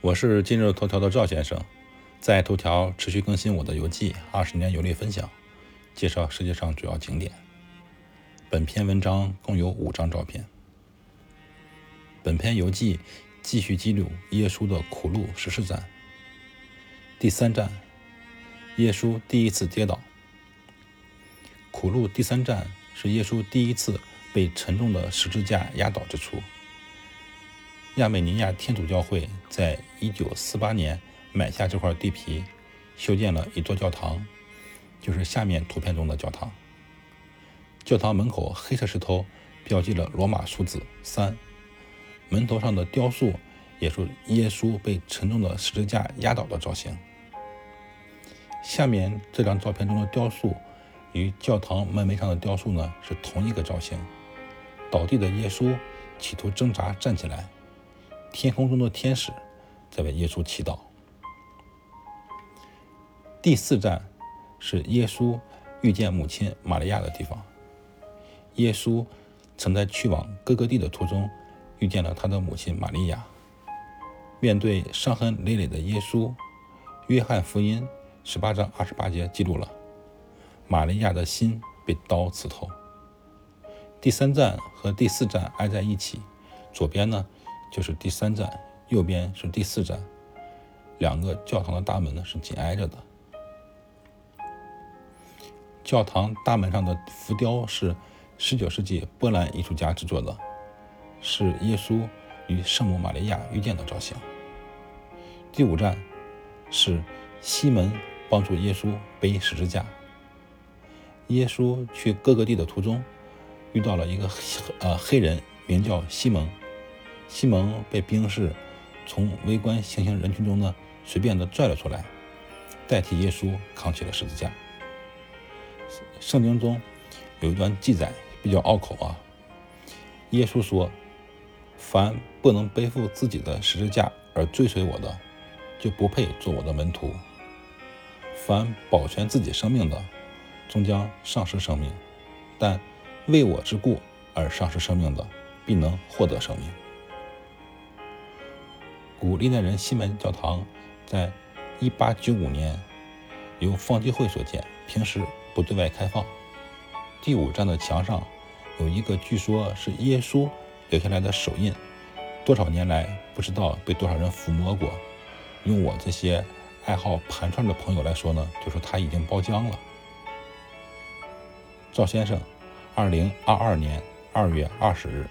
我是今日头条的赵先生，在头条持续更新我的游记，二十年游历分享，介绍世界上主要景点。本篇文章共有五张照片。本篇游记继续记录耶稣的苦路十四站。第三站，耶稣第一次跌倒。苦路第三站是耶稣第一次被沉重的十字架压倒之处。亚美尼亚天主教会在1948年买下这块地皮，修建了一座教堂，就是下面图片中的教堂。教堂门口黑色石头标记了罗马数字三，门头上的雕塑也是耶稣被沉重的十字架压倒的造型。下面这张照片中的雕塑与教堂门楣上的雕塑呢是同一个造型，倒地的耶稣企图挣扎站起来。天空中的天使在为耶稣祈祷。第四站是耶稣遇见母亲玛利亚的地方。耶稣曾在去往各个地的途中遇见了他的母亲玛利亚。面对伤痕累累的耶稣，约翰福音十八章二十八节记录了玛利亚的心被刀刺透。第三站和第四站挨在一起，左边呢？就是第三站，右边是第四站，两个教堂的大门呢是紧挨着的。教堂大门上的浮雕是19世纪波兰艺术家制作的，是耶稣与圣母玛利亚遇见的造型。第五站是西门帮助耶稣背十字架。耶稣去各个地的途中，遇到了一个呃黑人，名叫西蒙。西蒙被兵士从围观行刑人群中呢随便的拽了出来，代替耶稣扛起了十字架。圣经中有一段记载比较拗口啊，耶稣说：“凡不能背负自己的十字架而追随我的，就不配做我的门徒。凡保全自己生命的，终将丧失生命；但为我之故而丧失生命的，必能获得生命。”古历代人西门教堂在1895年由方济会所建，平时不对外开放。第五站的墙上有一个据说是耶稣留下来的手印，多少年来不知道被多少人抚摸过。用我这些爱好盘串的朋友来说呢，就说他已经包浆了。赵先生，2022年2月20日。